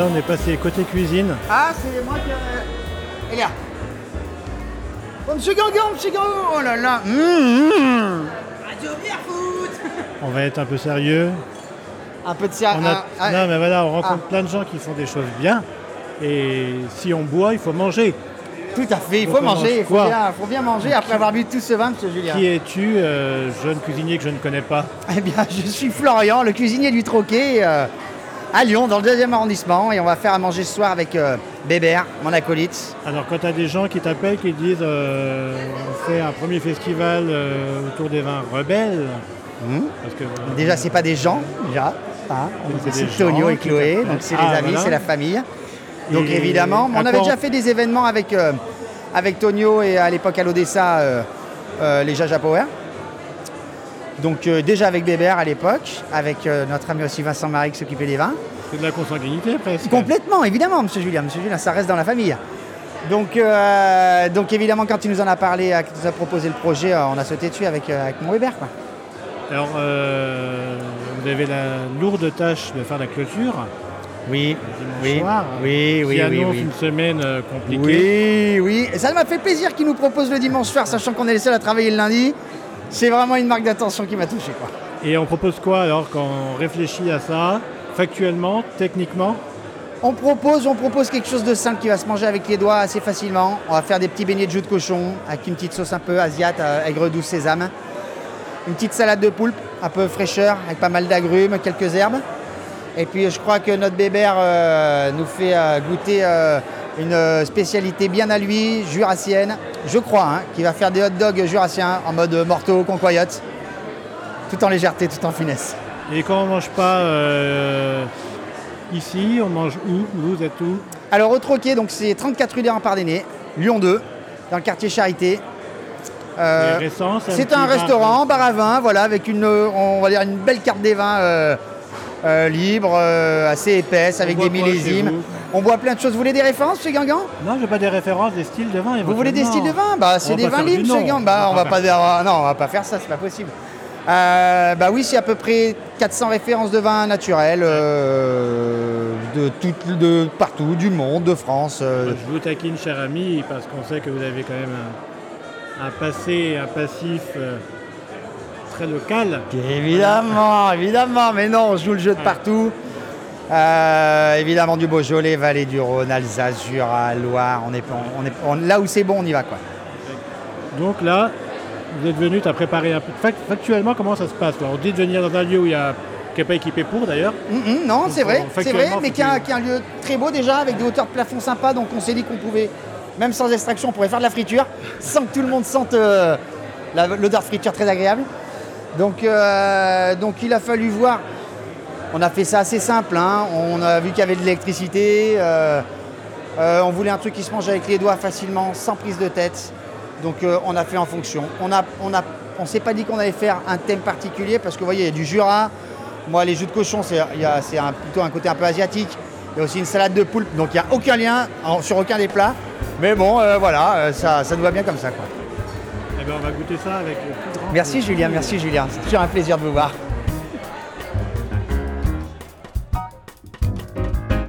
là, on est passé côté cuisine. Ah, c'est moi qui. Elle est là. Oh, monsieur Gangan, monsieur Gangan Oh là là Mmh, mmh. Radio Foot On va être un peu sérieux. Un peu de sérieux. A- Ah, ah, Non, mais voilà, on rencontre Ah. plein de gens qui font des choses bien. Et si on boit, il faut manger. Tout à fait, il faut manger, mange il faut quoi bien, faut bien manger après avoir bu tout ce vin, monsieur Julien. Qui es-tu, euh, jeune cuisinier que je ne connais pas? Eh bien, je suis Florian, le cuisinier du Troquet, euh, à Lyon, dans le deuxième arrondissement, et on va faire à manger ce soir avec euh, Bébert, mon acolyte. Alors, quand tu as des gens qui t'appellent, qui disent euh, on fait un premier festival euh, autour des vins rebelles. Parce que, Déjà, c'est pas des gens, déjà. hein. c'est Tonio et Chloé, donc c'est Ah, les amis, voilà. c'est la famille. Donc Et évidemment, on avait déjà fait des événements avec, avec Tonio et à l'époque à l'Odessa, les Jaja Power. Donc euh, déjà avec Bébert à l'époque, avec euh, notre ami aussi Vincent Marie qui s'occupait des vins. c'est de la consanguinité presque. Complètement, évidemment, Monsieur Julien. Monsieur Julien, ça reste dans la famille. Donc, euh, donc évidemment, quand il nous en a parlé, quand il nous a proposé le projet, on a sauté dessus avec, avec mon Weber. Quoi. Alors, vous avez la lourde tâche de faire la clôture. Oui, dimanche soir, oui, qui oui, oui, annonce oui. une semaine compliquée. Oui, oui. Et Ça m'a fait plaisir qu'il nous propose le dimanche soir, sachant qu'on est les seuls à travailler le lundi. C'est vraiment une marque d'attention qui m'a touché. Quoi. Et on propose quoi alors quand on réfléchit à ça, factuellement, techniquement? On propose, on propose quelque chose de simple qui va se manger avec les doigts assez facilement. On va faire des petits beignets de jus de cochon avec une petite sauce un peu asiate, euh, aigre douce sésame. Une petite salade de poulpe, un peu fraîcheur, avec pas mal d'agrumes, quelques herbes. Et puis je crois que notre bébert euh, nous fait euh, goûter euh, une euh, spécialité bien à lui, jurassienne, je crois, hein, qui va faire des hot dogs jurassiens en mode morteau, concoyote, tout en légèreté, tout en finesse. Et quand on mange pas euh, ici, on mange où Vous êtes où? Alors au Troquet, donc c'est 34 rue des Remparts-des-Nez, Lyon 2, dans le quartier Charité. Euh, C'est un petit un bar restaurant, bar à vin, voilà, avec une, euh, on va dire une belle carte des vins euh, euh, libre, euh, assez épaisse, avec des millésimes. On boit plein de choses. Vous voulez des références chez Guingamp? Non, j'ai pas des références, des styles de vin. Vous voulez des styles de vin? Bah c'est des vins libres chez Guingamp. on Bah va on pas va pas dire, non, on va pas faire ça, c'est pas possible. Euh, bah oui, c'est à peu près 400 références de vins naturels euh, de, tout- de partout, du monde, de France. euh, Je vous taquine, cher ami, parce qu'on sait que vous avez quand même un, un passé, un passif très local. Évidemment, évidemment, mais non, on joue le jeu de partout. Euh, évidemment du Beaujolais, Vallée du Rhône, Alsace, Jura, Loire, on est, on est, on- là où c'est bon, on y va quoi. Donc là, vous êtes venu, tu as préparé un peu. Fac- Factuellement, comment ça se passe quoi On dit de venir dans un lieu où il y a qui n'est pas équipé pour d'ailleurs. Hum, hum, non, c'est vrai, c'est vrai, mais qui est, un, lieu très beau déjà, avec des hauteurs de plafond sympas, donc on s'est dit qu'on pouvait, même sans extraction, on pourrait faire de la friture, sans que tout le monde sente euh, l'odeur de friture très agréable. Donc, euh, donc il a fallu voir. On a fait ça assez simple, hein. on a vu qu'il y avait de l'électricité, euh, euh, on voulait un truc qui se mange avec les doigts facilement, sans prise de tête. Donc euh, on a fait en fonction. On a, on a, on s'est pas dit qu'on allait faire un thème particulier parce que vous voyez, il y a du Jura. Moi, les jus de cochon, c'est, plutôt un côté un peu asiatique. Il y a aussi une salade de poulpe, donc il n'y a aucun lien en- sur aucun des plats. Mais bon, voilà, ça, ça nous va bien comme ça. Quoi. Eh ben, on va goûter ça avec Merci. Julien, merci Julien. C'est toujours un plaisir de vous voir.